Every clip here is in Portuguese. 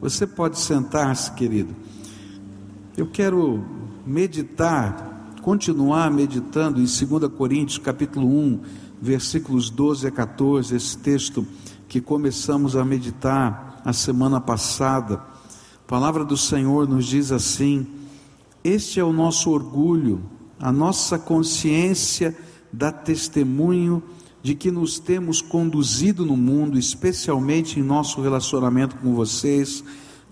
Você pode sentar-se, querido. Eu quero meditar, continuar meditando em 2 Coríntios, capítulo 1, versículos 12 a 14, esse texto que começamos a meditar a semana passada. A palavra do Senhor nos diz assim: Este é o nosso orgulho, a nossa consciência dá testemunho de que nos temos conduzido no mundo, especialmente em nosso relacionamento com vocês,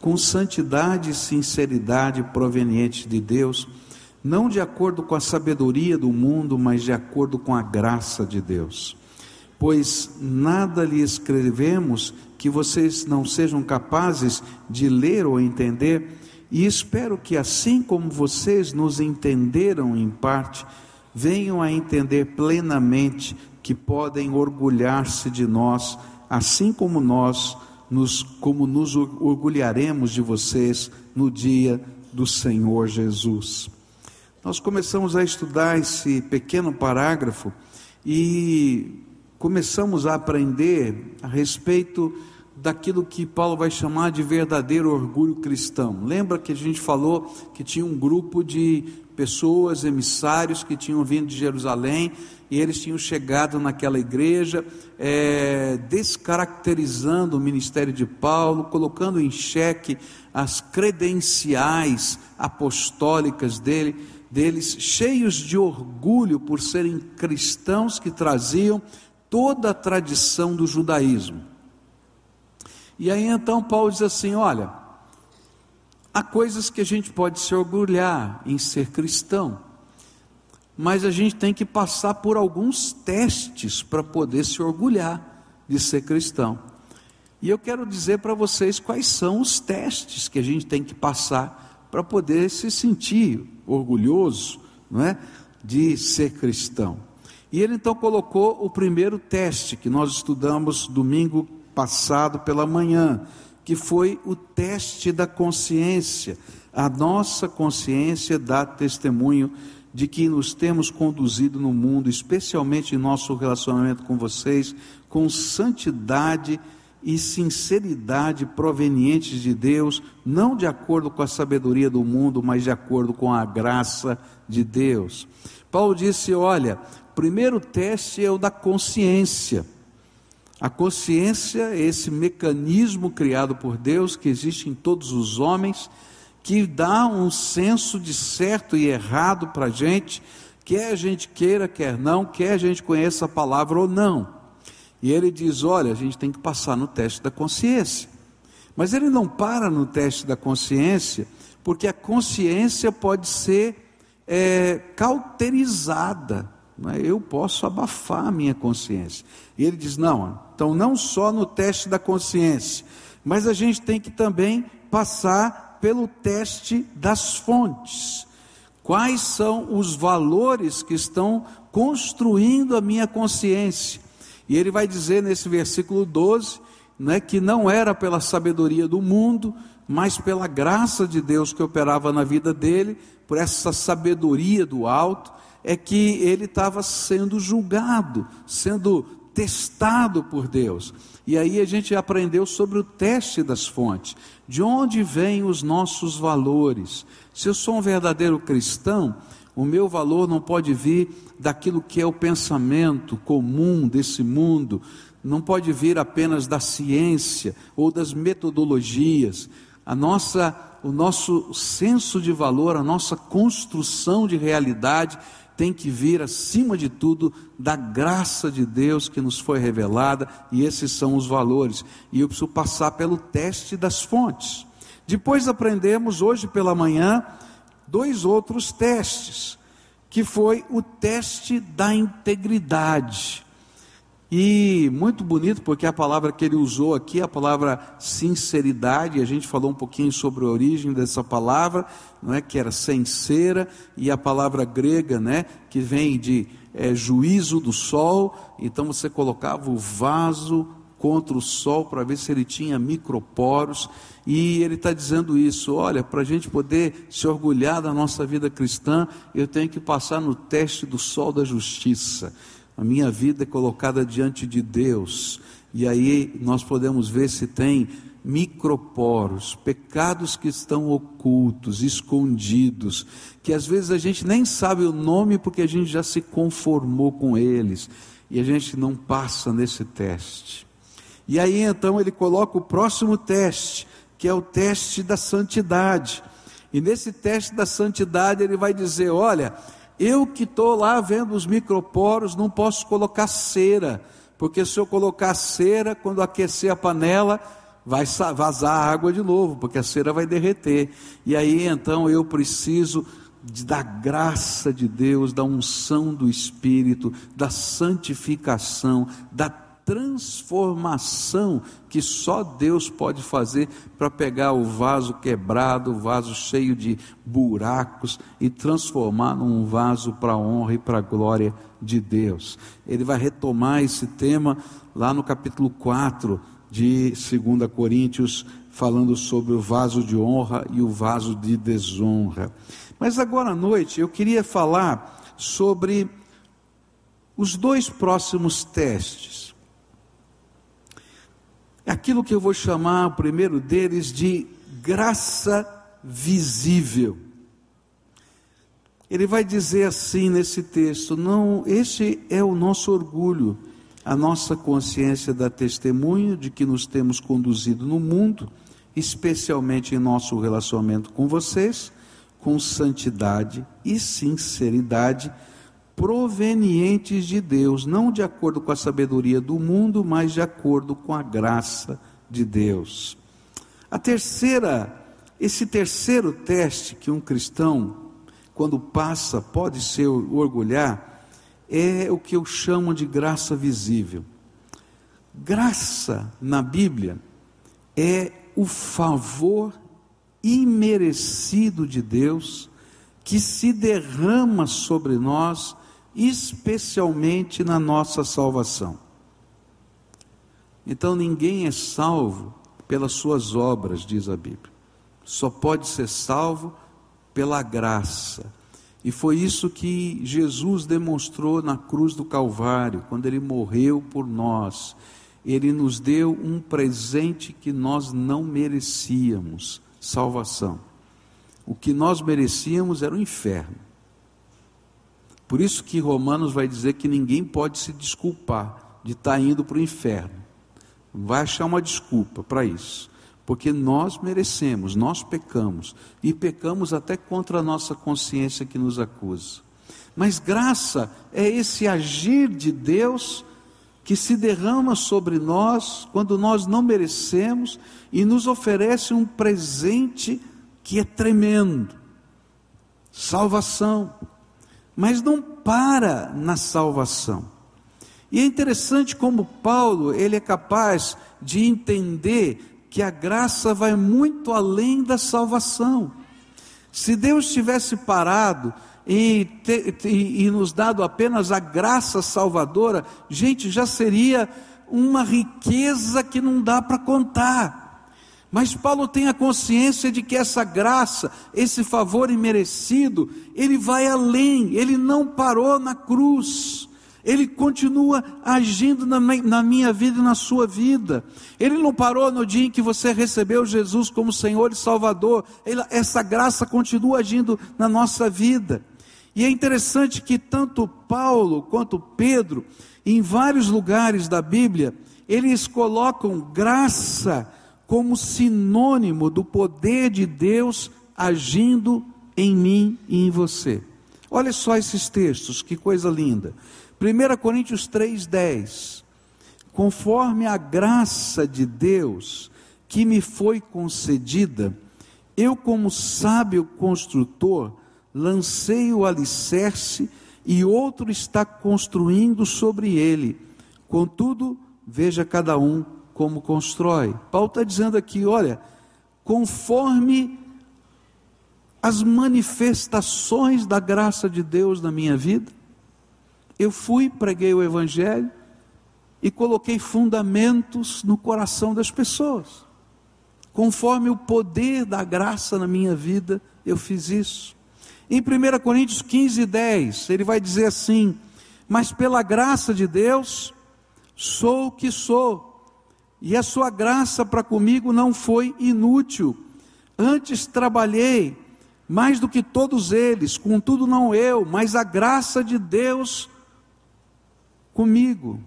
com santidade e sinceridade provenientes de Deus, não de acordo com a sabedoria do mundo, mas de acordo com a graça de Deus. Pois nada lhe escrevemos que vocês não sejam capazes de ler ou entender, e espero que, assim como vocês nos entenderam em parte, venham a entender plenamente que podem orgulhar-se de nós, assim como nós nos como nos orgulharemos de vocês no dia do Senhor Jesus. Nós começamos a estudar esse pequeno parágrafo e começamos a aprender a respeito daquilo que Paulo vai chamar de verdadeiro orgulho cristão. Lembra que a gente falou que tinha um grupo de pessoas, emissários que tinham vindo de Jerusalém e eles tinham chegado naquela igreja, é, descaracterizando o ministério de Paulo, colocando em xeque as credenciais apostólicas dele, deles, cheios de orgulho por serem cristãos que traziam toda a tradição do judaísmo. E aí então Paulo diz assim: olha, há coisas que a gente pode se orgulhar em ser cristão, mas a gente tem que passar por alguns testes para poder se orgulhar de ser cristão. E eu quero dizer para vocês quais são os testes que a gente tem que passar para poder se sentir orgulhoso, não é, de ser cristão. E ele então colocou o primeiro teste que nós estudamos domingo passado pela manhã, que foi o teste da consciência. A nossa consciência dá testemunho de que nos temos conduzido no mundo, especialmente em nosso relacionamento com vocês, com santidade e sinceridade provenientes de Deus, não de acordo com a sabedoria do mundo, mas de acordo com a graça de Deus. Paulo disse: olha, primeiro teste é o da consciência. A consciência é esse mecanismo criado por Deus que existe em todos os homens, que dá um senso de certo e errado para a gente, quer a gente queira, quer não, quer a gente conheça a palavra ou não. E ele diz: olha, a gente tem que passar no teste da consciência. Mas ele não para no teste da consciência, porque a consciência pode ser é, cauterizada. É? Eu posso abafar a minha consciência. E ele diz: não, então não só no teste da consciência, mas a gente tem que também passar pelo teste das fontes. Quais são os valores que estão construindo a minha consciência? E ele vai dizer nesse versículo 12, né, que não era pela sabedoria do mundo, mas pela graça de Deus que operava na vida dele, por essa sabedoria do alto, é que ele estava sendo julgado, sendo testado por Deus. E aí a gente aprendeu sobre o teste das fontes. De onde vêm os nossos valores? Se eu sou um verdadeiro cristão, o meu valor não pode vir daquilo que é o pensamento comum desse mundo, não pode vir apenas da ciência ou das metodologias. A nossa, o nosso senso de valor, a nossa construção de realidade tem que vir, acima de tudo, da graça de Deus que nos foi revelada, e esses são os valores. E eu preciso passar pelo teste das fontes. Depois aprendemos hoje pela manhã dois outros testes, que foi o teste da integridade. E muito bonito, porque a palavra que ele usou aqui, a palavra sinceridade, a gente falou um pouquinho sobre a origem dessa palavra, não é? Que era sincera, e a palavra grega, né, que vem de é, juízo do sol, então você colocava o vaso contra o sol para ver se ele tinha microporos, e ele está dizendo isso: olha, para a gente poder se orgulhar da nossa vida cristã, eu tenho que passar no teste do sol da justiça a minha vida é colocada diante de Deus, e aí nós podemos ver se tem microporos, pecados que estão ocultos, escondidos, que às vezes a gente nem sabe o nome porque a gente já se conformou com eles e a gente não passa nesse teste. E aí então ele coloca o próximo teste, que é o teste da santidade. E nesse teste da santidade ele vai dizer: olha, eu que estou lá vendo os microporos, não posso colocar cera, porque se eu colocar cera, quando aquecer a panela, vai vazar água de novo, porque a cera vai derreter. E aí então eu preciso da graça de Deus, da unção do Espírito, da santificação, da transformação que só Deus pode fazer para pegar o vaso quebrado, o vaso cheio de buracos e transformar num vaso para a honra e para a glória de Deus. Ele vai retomar esse tema lá no capítulo 4 de 2 Coríntios, falando sobre o vaso de honra e o vaso de desonra. Mas agora à noite eu queria falar sobre os dois próximos testes. Aquilo que eu vou chamar, o primeiro deles, de graça visível. Ele vai dizer assim nesse texto: não, esse é o nosso orgulho a nossa consciência dá testemunho de que nos temos conduzido no mundo, especialmente em nosso relacionamento com vocês, com santidade e sinceridade provenientes de Deus, não de acordo com a sabedoria do mundo, mas de acordo com a graça de Deus. A terceira, esse terceiro teste que um cristão, quando passa, pode se orgulhar, é o que eu chamo de graça visível. Graça na Bíblia é o favor imerecido de Deus que se derrama sobre nós, especialmente na nossa salvação. Então ninguém é salvo pelas suas obras, diz a Bíblia. Só pode ser salvo pela graça e foi isso que Jesus demonstrou na cruz do Calvário, quando ele morreu por nós. Ele nos deu um presente que nós não merecíamos salvação. O que nós merecíamos era o inferno. Por isso que Romanos vai dizer que ninguém pode se desculpar de estar indo para o inferno. Vai achar uma desculpa para isso porque nós merecemos, nós pecamos, e pecamos até contra a nossa consciência que nos acusa. Mas graça é esse agir de Deus que se derrama sobre nós quando nós não merecemos e nos oferece um presente que é tremendo salvação. Mas não para na salvação. E é interessante como Paulo, ele é capaz de entender que a graça vai muito além da salvação. Se Deus tivesse parado e, te, e, e nos dado apenas a graça salvadora, gente, já seria uma riqueza que não dá para contar. Mas Paulo tem a consciência de que essa graça, esse favor imerecido, ele vai além, ele não parou na cruz. Ele continua agindo na, minha vida e na sua vida. Ele não parou no dia em que você recebeu Jesus como Senhor e Salvador. Ele, essa graça continua agindo na nossa vida. E é interessante que tanto Paulo quanto Pedro, em vários lugares da Bíblia, eles colocam graça como sinônimo do poder de Deus agindo em mim e em você. Olha só esses textos, que coisa linda. 1 Coríntios 3,10: Conforme a graça de Deus que me foi concedida, eu, como sábio construtor, lancei o alicerce e outro está construindo sobre ele. Contudo, veja cada um como constrói. Paulo está dizendo aqui: olha, conforme as manifestações da graça de Deus na minha vida, eu fui, preguei o Evangelho e coloquei fundamentos no coração das pessoas. Conforme o poder da graça na minha vida, eu fiz isso. Em 1 Coríntios 15, 10, ele vai dizer assim: Mas pela graça de Deus, sou o que sou, e a sua graça para comigo não foi inútil. Antes trabalhei mais do que todos eles, contudo não eu, mas a graça de Deus comigo.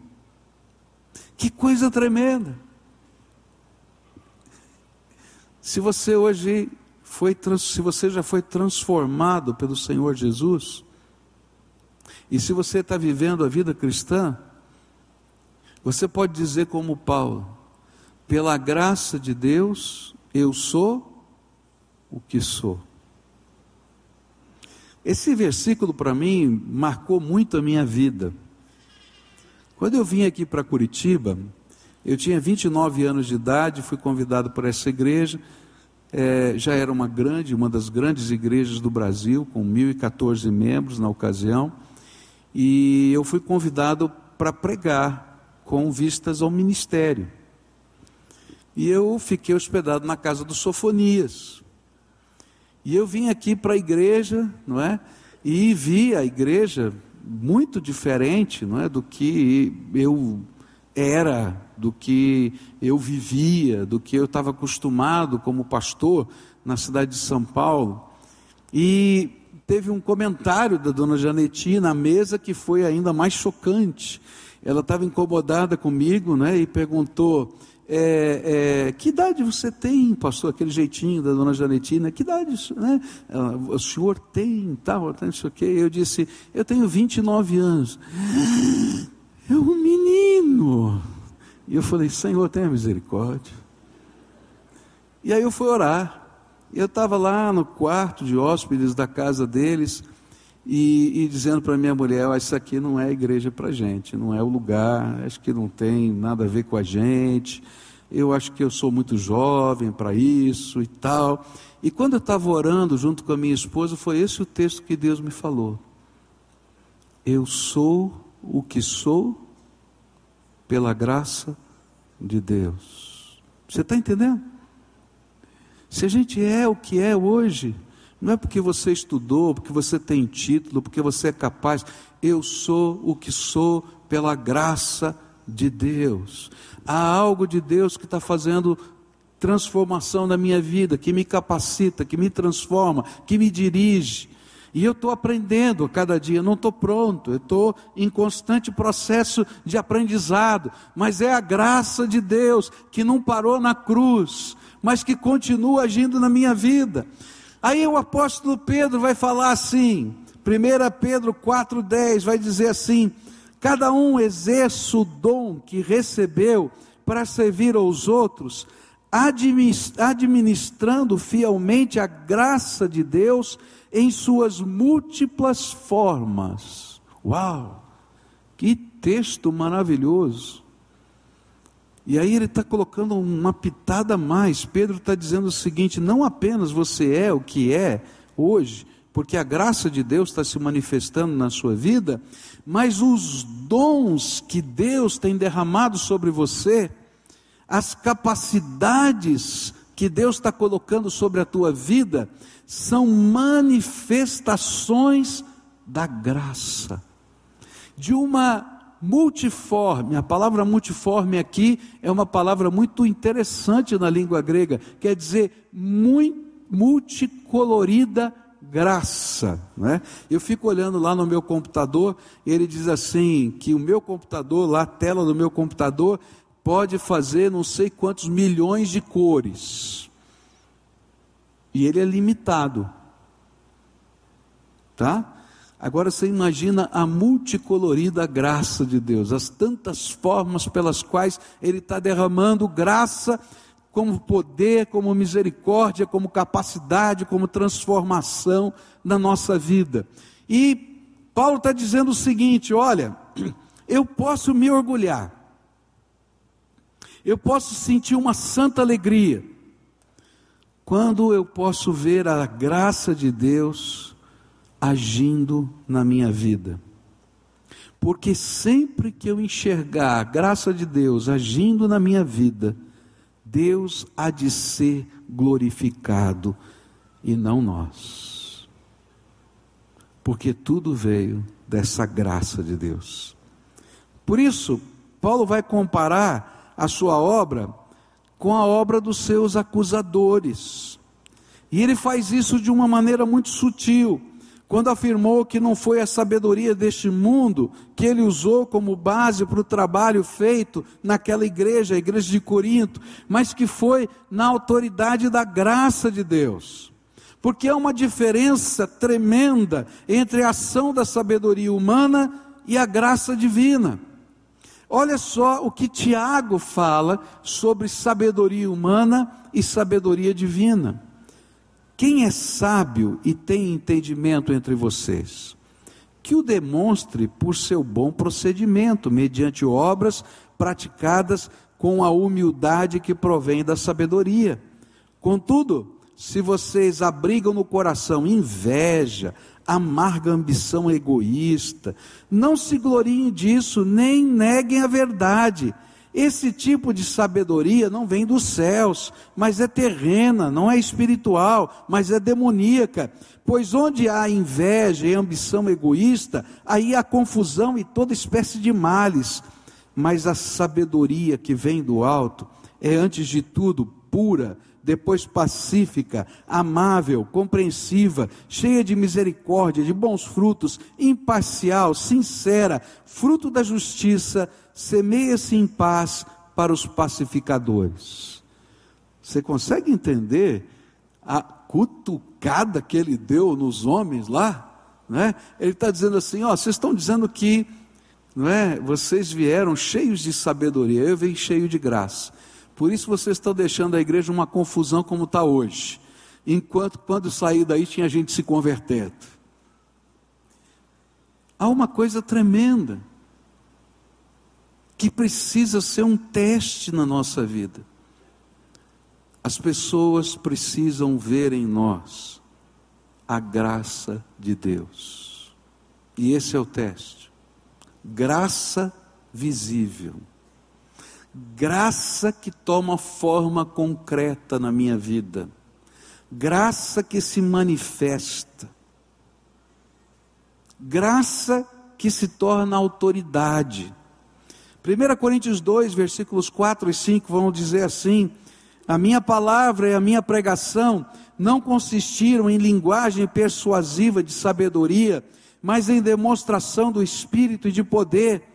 Que coisa tremenda. Se você hoje foi, se você já foi transformado pelo Senhor Jesus, e se você está vivendo a vida cristã, você pode dizer como Paulo: pela graça de Deus, eu sou o que sou. Esse versículo para mim marcou muito a minha vida. Quando eu vim aqui para Curitiba, eu tinha 29 anos de idade, fui convidado por essa igreja. É, já era uma grande, uma das grandes igrejas do Brasil, com 1.014 membros na ocasião. E eu fui convidado para pregar com vistas ao ministério. E eu fiquei hospedado na casa do Sofonias. E eu vim aqui para a igreja, não é? E vi a igreja muito diferente, não é, do que eu era, do que eu vivia, do que eu estava acostumado como pastor na cidade de São Paulo. E teve um comentário da dona Janeti na mesa que foi ainda mais chocante. Ela estava incomodada comigo, né, e perguntou: é, é, que idade você tem, pastor? Aquele jeitinho da dona Janetina, que idade né? o senhor tem, tal, não sei o quê. Eu disse, eu tenho 29 anos. É um menino. E eu falei, Senhor, tenha misericórdia. E aí eu fui orar. Eu estava lá no quarto de hóspedes da casa deles e, e dizendo para minha mulher: Isso aqui não é igreja para gente, não é o lugar, acho que não tem nada a ver com a gente. Eu acho que eu sou muito jovem para isso e tal. E quando eu estava orando junto com a minha esposa, foi esse o texto que Deus me falou. Eu sou o que sou pela graça de Deus. Você está entendendo? Se a gente é o que é hoje, não é porque você estudou, porque você tem título, porque você é capaz. Eu sou o que sou pela graça de Deus. Há algo de Deus que está fazendo transformação na minha vida, que me capacita, que me transforma, que me dirige. E eu estou aprendendo a cada dia, não estou pronto, estou em constante processo de aprendizado, mas é a graça de Deus que não parou na cruz, mas que continua agindo na minha vida. Aí o apóstolo Pedro vai falar assim, 1 Pedro 4,10 vai dizer assim: cada um exerça o dom que recebeu para servir aos outros, administrando fielmente a graça de Deus em suas múltiplas formas. Uau! Que texto maravilhoso! E aí ele está colocando uma pitada a mais. Pedro está dizendo o seguinte: não apenas você é o que é hoje, porque a graça de Deus está se manifestando na sua vida, mas os dons que Deus tem derramado sobre você, as capacidades que Deus está colocando sobre a tua vida, são manifestações da graça, de uma multiforme. A palavra multiforme aqui é uma palavra muito interessante na língua grega, quer dizer multicolorida graça. Né? Eu fico olhando lá no meu computador, ele diz assim: que o meu computador, lá a tela do meu computador, pode fazer não sei quantos milhões de cores. E ele é limitado. Tá? Agora você imagina a multicolorida graça de Deus, as tantas formas pelas quais Ele está derramando graça, como poder, como misericórdia, como capacidade, como transformação na nossa vida. E Paulo está dizendo o seguinte: olha, eu posso me orgulhar, eu posso sentir uma santa alegria, quando eu posso ver a graça de Deus agindo na minha vida. Porque sempre que eu enxergar a graça de Deus agindo na minha vida, Deus há de ser glorificado e não nós. Porque tudo veio dessa graça de Deus. Por isso, Paulo vai comparar a sua obra com a obra dos seus acusadores. E ele faz isso de uma maneira muito sutil, quando afirmou que não foi a sabedoria deste mundo que ele usou como base para o trabalho feito naquela igreja, a igreja de Corinto, mas que foi na autoridade da graça de Deus. Porque há uma diferença tremenda entre a ação da sabedoria humana e a graça divina. Olha só o que Tiago fala sobre sabedoria humana e sabedoria divina. Quem é sábio e tem entendimento entre vocês? Que o demonstre por seu bom procedimento, mediante obras praticadas com a humildade que provém da sabedoria. Contudo, se vocês abrigam no coração inveja, amarga ambição egoísta, não se gloriem disso, nem neguem a verdade. Esse tipo de sabedoria não vem dos céus, mas é terrena, não é espiritual, mas é demoníaca. Pois onde há inveja e ambição egoísta, aí há confusão e toda espécie de males. Mas a sabedoria que vem do alto é, antes de tudo, pura depois pacífica, amável, compreensiva, cheia de misericórdia, de bons frutos, imparcial, sincera, fruto da justiça, semeia-se em paz para os pacificadores. Você consegue entender a cutucada que ele deu nos homens lá? Né? Ele está dizendo assim: ó, vocês estão dizendo que não é, vocês vieram cheios de sabedoria, eu venho cheio de graça. Por isso vocês estão deixando a igreja uma confusão como está hoje. Enquanto quando saí daí tinha gente se convertendo. Há uma coisa tremenda que precisa ser um teste na nossa vida. As pessoas precisam ver em nós a graça de Deus. E esse é o teste. Graça visível graça que toma forma concreta na minha vida, graça que se manifesta, graça que se torna autoridade. 1 Coríntios 2, versículos 4 e 5 vão dizer assim: A minha palavra e a minha pregação não consistiram em linguagem persuasiva de sabedoria, mas em demonstração do Espírito e de poder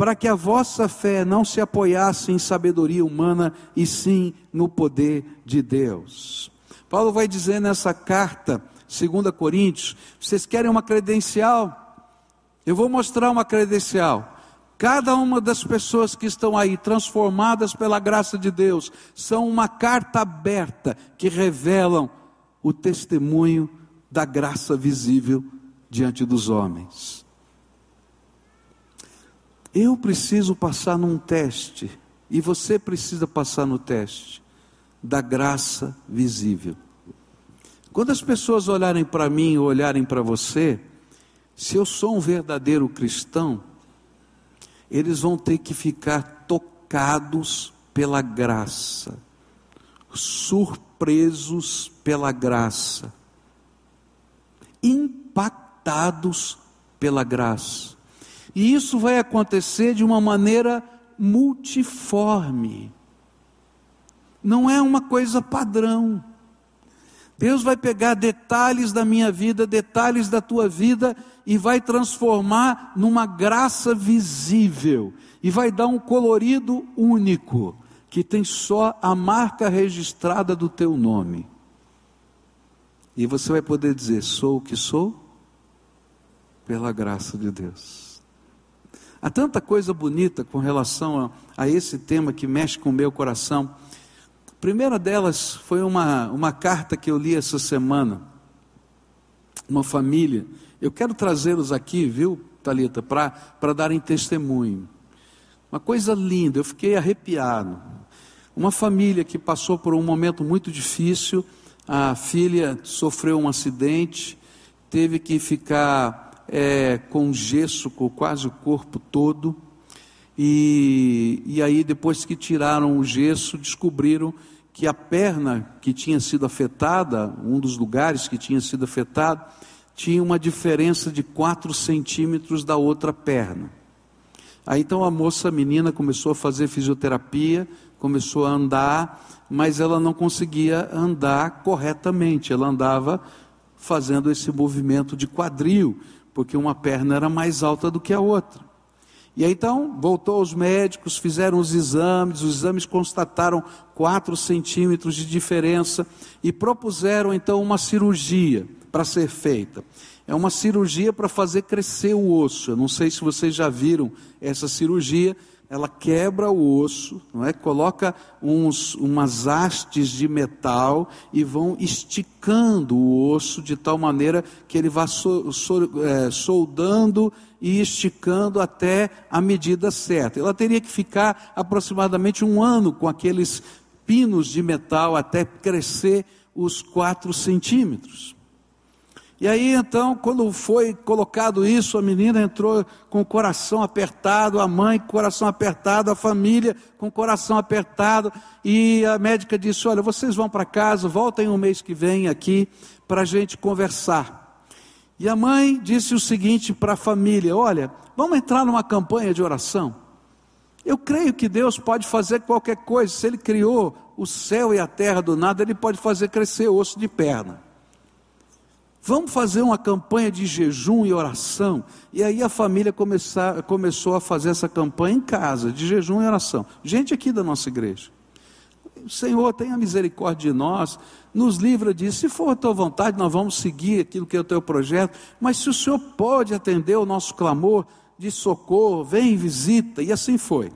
para que a vossa fé não se apoiasse em sabedoria humana, e sim no poder de Deus. Paulo vai dizer nessa carta, 2 Coríntios: vocês querem uma credencial? Eu vou mostrar uma credencial. Cada uma das pessoas que estão aí, transformadas pela graça de Deus, são uma carta aberta que revelam o testemunho da graça visível diante dos homens. Eu preciso passar num teste, e você precisa passar no teste da graça visível. Quando as pessoas olharem para mim ou olharem para você, se eu sou um verdadeiro cristão, eles vão ter que ficar tocados pela graça, surpresos pela graça, impactados pela graça. E isso vai acontecer de uma maneira multiforme. Não é uma coisa padrão. Deus vai pegar detalhes da minha vida, detalhes da tua vida e vai transformar numa graça visível e vai dar um colorido único que tem só a marca registrada do teu nome. E você vai poder dizer: sou o que sou pela graça de Deus. Há tanta coisa bonita com relação a, a esse tema que mexe com o meu coração. A primeira delas foi uma, uma carta que eu li essa semana. Uma família. Eu quero trazê-los aqui, viu, Talita, para darem testemunho. Uma coisa linda, eu fiquei arrepiado. Uma família que passou por um momento muito difícil, a filha sofreu um acidente, teve que ficar é, com gesso, com quase o corpo todo. E, e aí, depois que tiraram o gesso, descobriram que a perna que tinha sido afetada, um dos lugares que tinha sido afetado, tinha uma diferença de 4 centímetros da outra perna. Aí então a moça, a menina, começou a fazer fisioterapia, começou a andar, mas ela não conseguia andar corretamente, ela andava fazendo esse movimento de quadril, porque uma perna era mais alta do que a outra. E aí, então voltou aos médicos, fizeram os exames, os exames constataram 4 centímetros de diferença e propuseram então uma cirurgia para ser feita. É uma cirurgia para fazer crescer o osso. Eu não sei se vocês já viram essa cirurgia, ela quebra o osso, não é? Coloca uns, umas hastes de metal e vão esticando o osso de tal maneira que ele vá so, so, é, soldando e esticando até a medida certa. Ela teria que ficar aproximadamente um ano com aqueles pinos de metal até crescer os quatro centímetros. E aí então, quando foi colocado isso, a menina entrou com o coração apertado, a mãe com o coração apertado, a família com o coração apertado, e a médica disse: Olha, vocês vão para casa, voltem um mês que vem aqui para a gente conversar. E a mãe disse o seguinte para a família: Olha, vamos entrar numa campanha de oração. Eu creio que Deus pode fazer qualquer coisa, se Ele criou o céu e a terra do nada, Ele pode fazer crescer osso de perna. Vamos fazer uma campanha de jejum e oração. E aí a família começar, começou a fazer essa campanha em casa, de jejum e oração. Gente aqui da nossa igreja. Senhor, tenha misericórdia de nós, nos livra disso. Se for a tua vontade, nós vamos seguir aquilo que é o teu projeto. Mas se o Senhor pode atender o nosso clamor de socorro, vem, visita. E assim foi.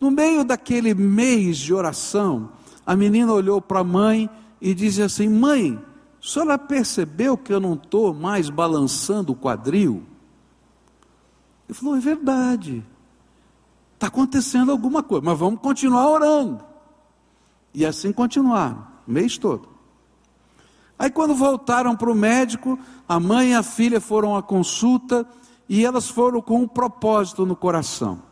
No meio daquele mês de oração, a menina olhou para a mãe e disse assim: Mãe, senhora percebeu que eu não estou mais balançando o quadril? Ele falou: é verdade. Está acontecendo alguma coisa, mas vamos continuar orando. E assim continuaram, o mês todo. Aí, quando voltaram para o médico, a mãe e a filha foram à consulta e elas foram com um propósito no coração.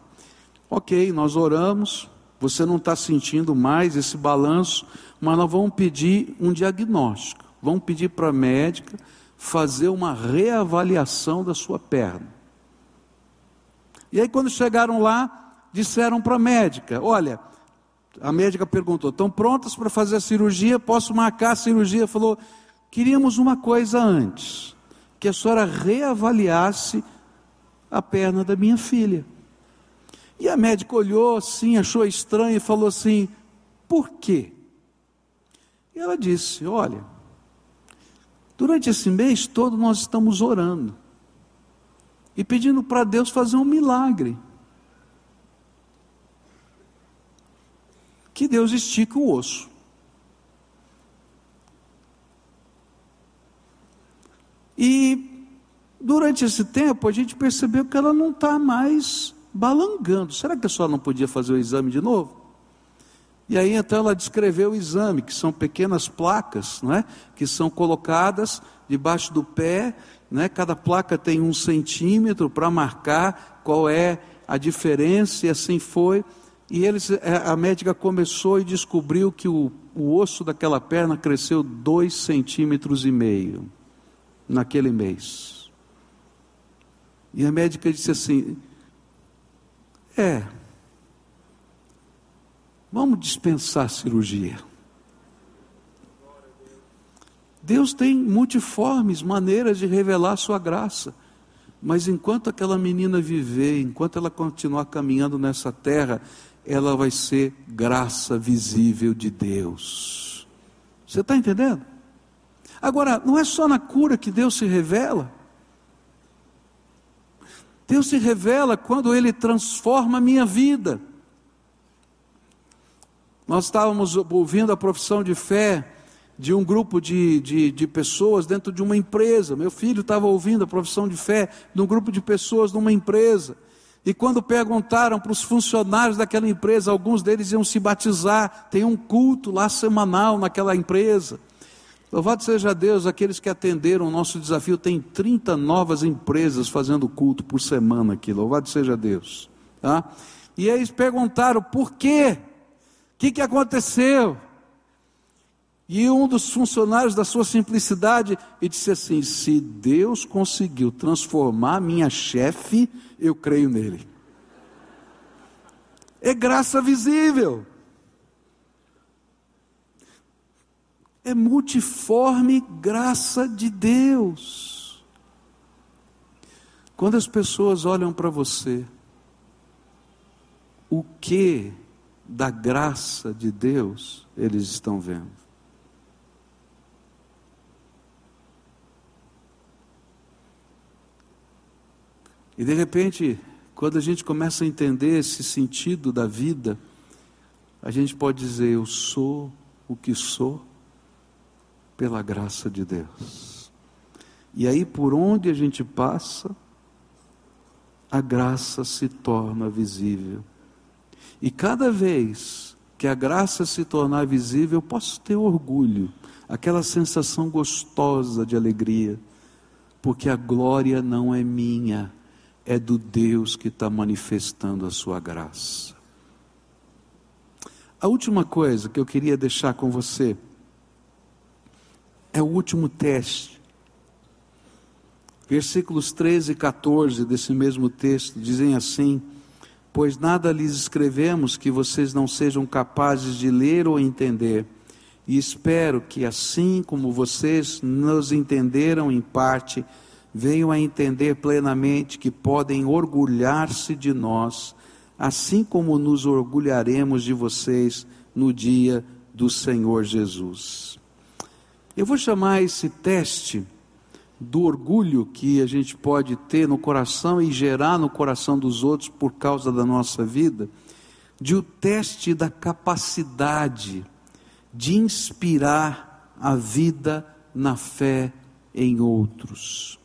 Ok, nós oramos, você não está sentindo mais esse balanço, mas nós vamos pedir um diagnóstico vão pedir para a médica fazer uma reavaliação da sua perna. E aí, quando chegaram lá, disseram para a médica: Olha, a médica perguntou: estão prontas para fazer a cirurgia? Posso marcar a cirurgia? Falou: Queríamos uma coisa antes, que a senhora reavaliasse a perna da minha filha. E a médica olhou assim, achou estranho e falou assim: Por quê? E ela disse: Olha, Durante esse mês todo nós estamos orando e pedindo para Deus fazer um milagre. Que Deus estica o osso. E durante esse tempo a gente percebeu que ela não está mais balangando. Será que a senhora não podia fazer o exame de novo? E aí então ela descreveu o exame, que são pequenas placas, não é? que são colocadas debaixo do pé, né? cada placa tem um centímetro para marcar qual é a diferença, e assim foi. E eles, é, a médica começou e descobriu que o, o osso daquela perna cresceu dois centímetros e meio naquele mês. E a médica disse assim: É, Vamos dispensar cirurgia. Deus tem multiformes maneiras de revelar sua graça. Mas enquanto aquela menina viver, enquanto ela continuar caminhando nessa terra, ela vai ser graça visível de Deus. Você está entendendo? Agora, não é só na cura que Deus se revela. Deus se revela quando Ele transforma a minha vida. Nós estávamos ouvindo a profissão de fé de um grupo de, de, de, pessoas dentro de uma empresa. Meu filho estava ouvindo a profissão de fé de um grupo de pessoas numa empresa. E quando perguntaram para os funcionários daquela empresa, alguns deles iam se batizar, tem um culto lá semanal naquela empresa. Louvado seja Deus, aqueles que atenderam o nosso desafio, tem 30 novas empresas fazendo culto por semana aqui, louvado seja Deus. Tá? E eles perguntaram por quê? O que, que aconteceu? E um dos funcionários da sua simplicidade e disse assim: se Deus conseguiu transformar minha chefe, eu creio nele. é graça visível. É multiforme graça de Deus. Quando as pessoas olham para você, o que da graça de Deus eles estão vendo? E de repente, quando a gente começa a entender esse sentido da vida, a gente pode dizer: Eu sou o que sou pela graça de Deus. E aí, por onde a gente passa, a graça se torna visível. E cada vez que a graça se tornar visível, eu posso ter orgulho, aquela sensação gostosa de alegria, porque a glória não é minha, é do Deus que está manifestando a sua graça. A última coisa que eu queria deixar com você é o último teste. Versículos 13 e 14 desse mesmo texto dizem assim: Pois nada lhes escrevemos que vocês não sejam capazes de ler ou entender, e espero que assim como vocês nos entenderam em parte, venham a entender plenamente que podem orgulhar-se de nós, assim como nos orgulharemos de vocês no dia do Senhor Jesus. Eu vou chamar esse teste do orgulho que a gente pode ter no coração e gerar no coração dos outros por causa da nossa vida, de o teste da capacidade de inspirar a vida na fé em outros.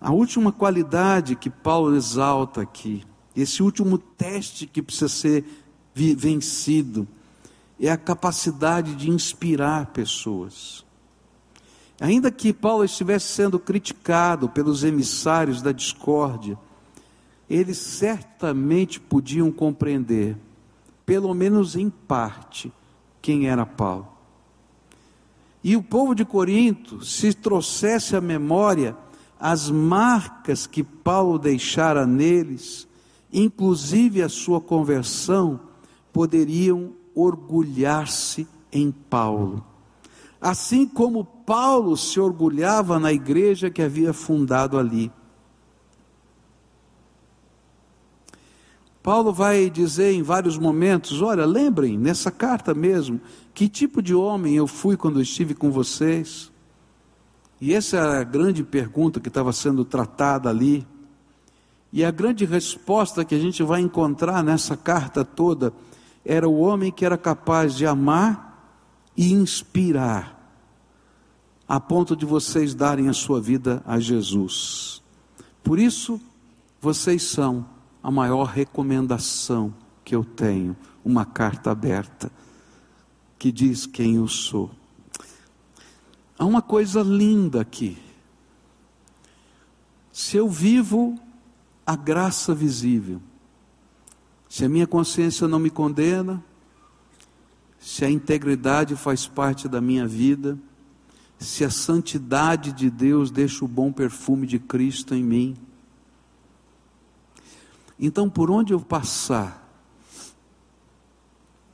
A última qualidade que Paulo exalta aqui, esse último teste que precisa ser vencido, é a capacidade de inspirar pessoas. Ainda que Paulo estivesse sendo criticado pelos emissários da discórdia, eles certamente podiam compreender, pelo menos em parte, quem era Paulo. E o povo de Corinto, se trouxesse à memória as marcas que Paulo deixara neles, inclusive a sua conversão, poderiam orgulhar-se em Paulo. Assim como Paulo se orgulhava na igreja que havia fundado ali. Paulo vai dizer em vários momentos: olha, lembrem, nessa carta mesmo, que tipo de homem eu fui quando estive com vocês. E essa era a grande pergunta que estava sendo tratada ali. E a grande resposta que a gente vai encontrar nessa carta toda era o homem que era capaz de amar e inspirar, a ponto de vocês darem a sua vida a Jesus. Por isso, vocês são a maior recomendação que eu tenho, uma carta aberta que diz quem eu sou. Há uma coisa linda aqui. Se eu vivo a graça visível, se a minha consciência não me condena, se a integridade faz parte da minha vida, se a santidade de Deus deixa o bom perfume de Cristo em mim, então por onde eu passar,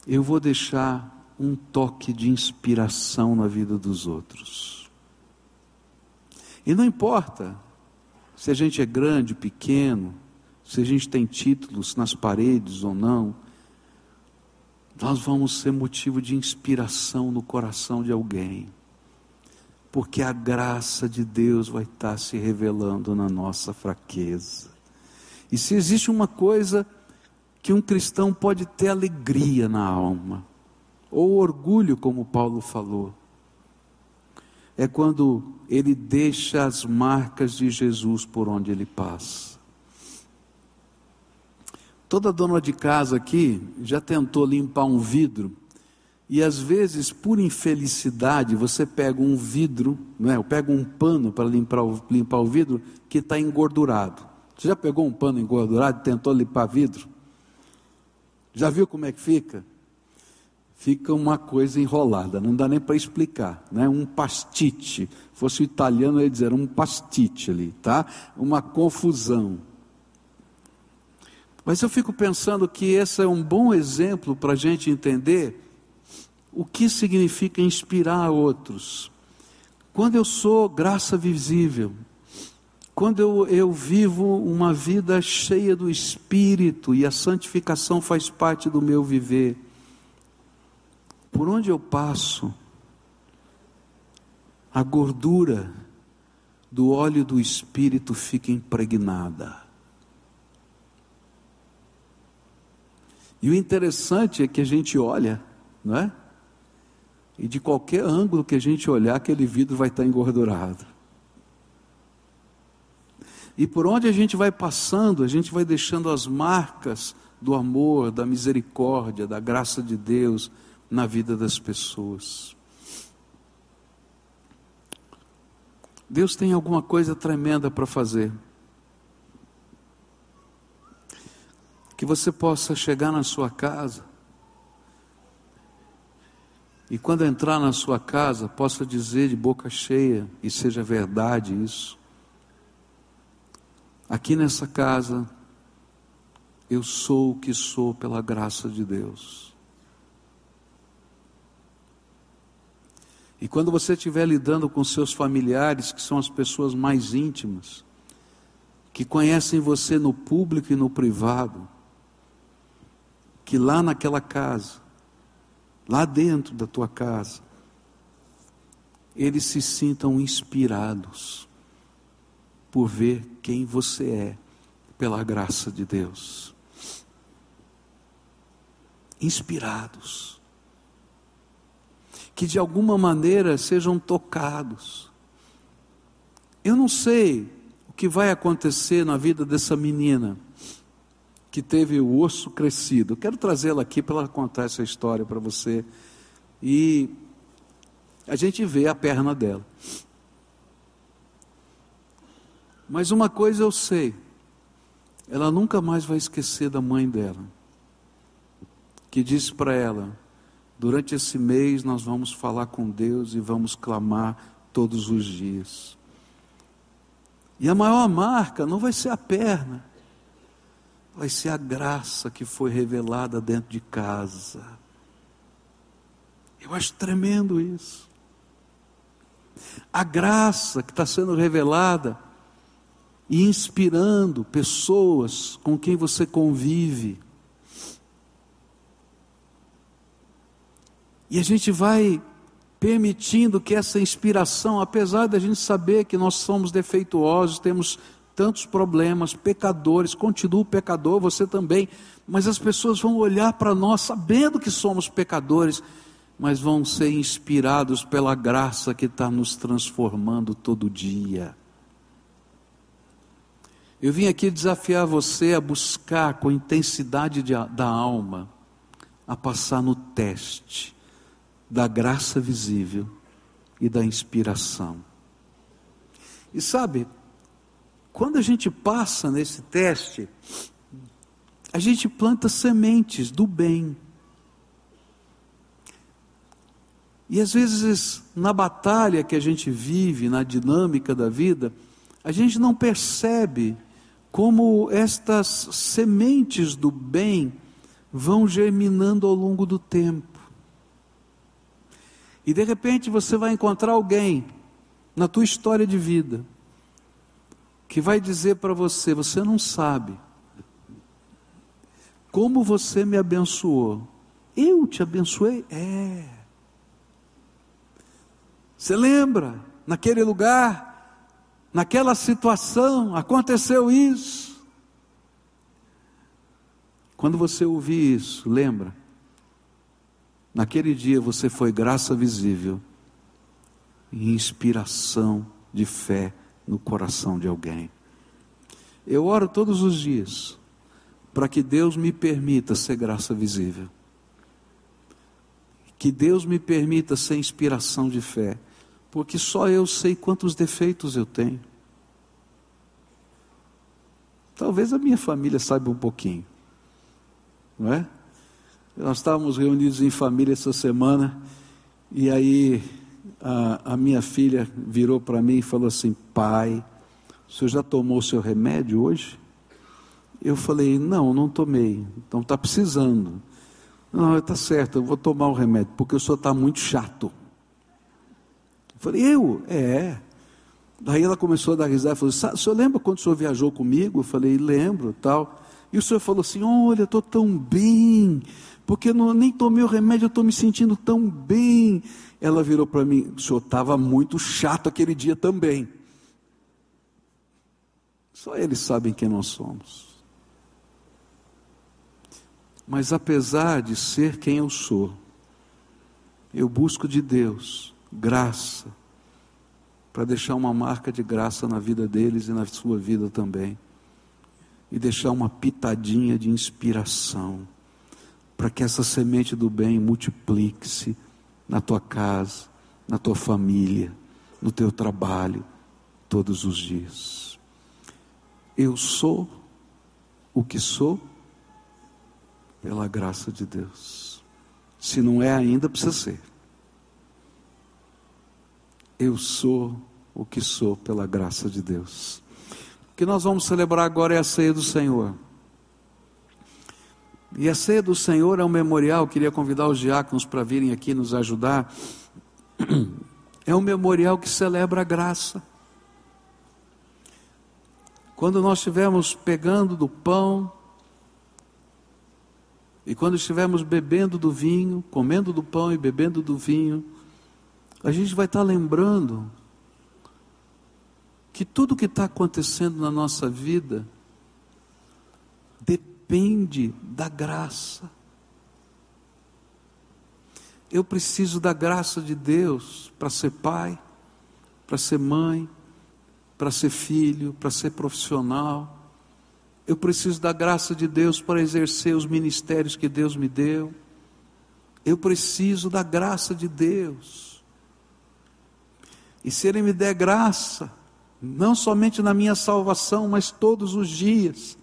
eu vou deixar um toque de inspiração na vida dos outros. E não importa se a gente é grande, pequeno, se a gente tem títulos nas paredes ou não, nós vamos ser motivo de inspiração no coração de alguém, porque a graça de Deus vai estar se revelando na nossa fraqueza. E se existe uma coisa que um cristão pode ter alegria na alma, ou orgulho, como Paulo falou, é quando ele deixa as marcas de Jesus por onde ele passa. Toda dona de casa aqui já tentou limpar um vidro e às vezes, por infelicidade, você pega um vidro, não é? pega um pano para limpar limpar o vidro que está engordurado. Você já pegou um pano engordurado e tentou limpar vidro? Já viu como é que fica? fica uma coisa enrolada, não dá nem para explicar, né? Um pastite. Fosse o italiano, eu ia dizer um pastite ali, tá? Uma confusão. Mas eu fico pensando que esse é um bom exemplo para a gente entender o que significa inspirar outros. Quando eu sou graça visível, quando eu, eu vivo uma vida cheia do Espírito e a santificação faz parte do meu viver, por onde eu passo, a gordura do óleo do Espírito fica impregnada. E o interessante é que a gente olha, não é? E de qualquer ângulo que a gente olhar, aquele vidro vai estar engordurado. E por onde a gente vai passando, a gente vai deixando as marcas do amor, da misericórdia, da graça de Deus na vida das pessoas. Deus tem alguma coisa tremenda para fazer. Que você possa chegar na sua casa e quando entrar na sua casa, possa dizer de boca cheia, e seja verdade isso. Aqui nessa casa, eu sou o que sou pela graça de Deus. E quando você estiver lidando com seus familiares, que são as pessoas mais íntimas, que conhecem você no público e no privado, que lá naquela casa, lá dentro da tua casa, eles se sintam inspirados por ver quem você é, pela graça de Deus. Inspirados. Que de alguma maneira sejam tocados. Eu não sei o que vai acontecer na vida dessa menina que teve o osso crescido. Eu quero trazê-la aqui para ela contar essa história para você. E a gente vê a perna dela. Mas uma coisa eu sei, ela nunca mais vai esquecer da mãe dela, que disse para ela: durante esse mês nós vamos falar com Deus e vamos clamar todos os dias. E a maior marca não vai ser a perna, vai ser a graça que foi revelada dentro de casa. Eu acho tremendo isso. A graça que está sendo revelada e inspirando pessoas com quem você convive. E a gente vai permitindo que essa inspiração, apesar da gente saber que nós somos defeituosos, temos tantos problemas, pecadores, continuo pecador, você também, mas as pessoas vão olhar para nós sabendo que somos pecadores, mas vão ser inspirados pela graça que está nos transformando todo dia. Eu vim aqui desafiar você a buscar com intensidade de, da alma, a passar no teste da graça visível e da inspiração. E sabe, quando a gente passa nesse teste, a gente planta sementes do bem. E às vezes, na batalha que a gente vive, na dinâmica da vida, a gente não percebe como estas sementes do bem vão germinando ao longo do tempo. E de repente você vai encontrar alguém na tua história de vida que vai dizer para você: você não sabe como você me abençoou. Eu te abençoei? É. Você lembra? Naquele lugar, naquela situação, aconteceu isso. Quando você ouvir isso, lembra? Naquele dia você foi graça visível e inspiração de fé no coração de alguém. Eu oro todos os dias para que Deus me permita ser graça visível. Que Deus me permita ser inspiração de fé, porque só eu sei quantos defeitos eu tenho. Talvez a minha família saiba um pouquinho, não é? Nós estávamos reunidos em família essa semana, e aí a, a minha filha virou para mim e falou assim: Pai, o senhor já tomou o seu remédio hoje? Eu falei: Não, não tomei. Então está precisando. Não, está certo, eu vou tomar o remédio, porque o senhor está muito chato. Eu falei: Eu? É. Daí ela começou a dar risada e falou: O senhor lembra quando o senhor viajou comigo? Eu falei: Lembro, tal. E o senhor falou assim: Olha, estou tão bem, porque não, nem tomei o remédio, eu estou me sentindo tão bem. Ela virou para mim: O senhor estava muito chato aquele dia também. Só eles sabem quem nós somos. Mas apesar de ser quem eu sou, eu busco de Deus graça para deixar uma marca de graça na vida deles e na sua vida também e deixar uma pitadinha de inspiração, para que essa semente do bem multiplique-se na tua casa, na tua família, no teu trabalho, todos os dias. Eu sou o que sou pela graça de Deus. Se não é ainda, precisa ser. Eu sou o que sou pela graça de Deus que nós vamos celebrar agora é a ceia do Senhor. E a ceia do Senhor é um memorial, queria convidar os diáconos para virem aqui nos ajudar. É um memorial que celebra a graça. Quando nós estivermos pegando do pão, e quando estivermos bebendo do vinho, comendo do pão e bebendo do vinho, a gente vai estar lembrando que tudo que está acontecendo na nossa vida depende da graça. Eu preciso da graça de Deus para ser pai, para ser mãe, para ser filho, para ser profissional. Eu preciso da graça de Deus para exercer os ministérios que Deus me deu. Eu preciso da graça de Deus. E se Ele me der graça, não somente na minha salvação, mas todos os dias.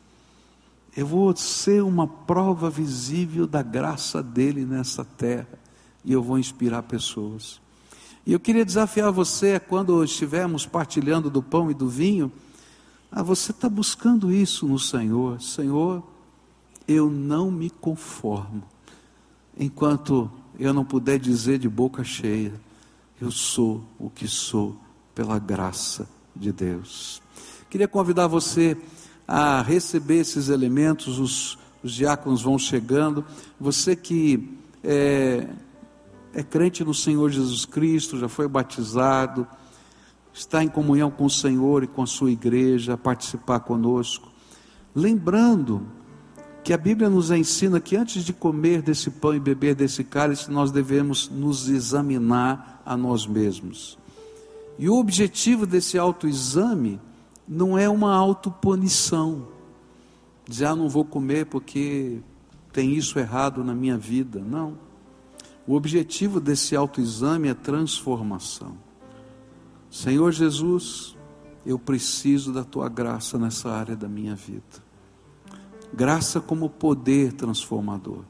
Eu vou ser uma prova visível da graça dele nessa terra e eu vou inspirar pessoas. E eu queria desafiar você, quando estivermos partilhando do pão e do vinho, ah, você está buscando isso no Senhor. Senhor, eu não me conformo, enquanto eu não puder dizer de boca cheia, eu sou o que sou pela graça de Deus. Queria convidar você a receber esses elementos, os, os diáconos vão chegando. Você que é, é crente no Senhor Jesus Cristo, já foi batizado, está em comunhão com o Senhor e com a sua igreja, a participar conosco. Lembrando que a Bíblia nos ensina que antes de comer desse pão e beber desse cálice, nós devemos nos examinar a nós mesmos. E o objetivo desse autoexame não é uma autopunição, dizer, ah, não vou comer porque tem isso errado na minha vida. Não. O objetivo desse autoexame é transformação. Senhor Jesus, eu preciso da tua graça nessa área da minha vida. Graça como poder transformador.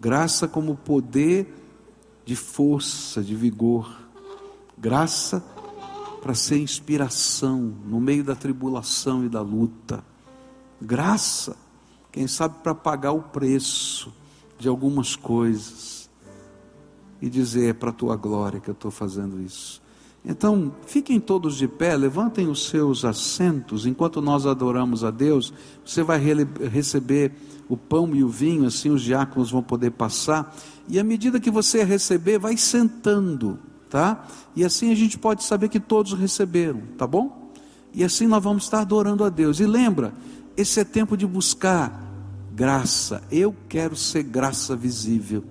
Graça como poder de força, de vigor. Graça para ser inspiração no meio da tribulação e da luta. Graça, quem sabe para pagar o preço de algumas coisas e dizer: é para a tua glória que eu estou fazendo isso. Então, fiquem todos de pé, levantem os seus assentos, enquanto nós adoramos a Deus, você vai receber o pão e o vinho, assim os diáconos vão poder passar, e à medida que você receber, vai sentando tá? E assim a gente pode saber que todos receberam, tá bom? E assim nós vamos estar adorando a Deus. E lembra, esse é tempo de buscar graça. Eu quero ser graça visível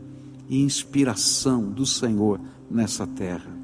e inspiração do Senhor nessa terra.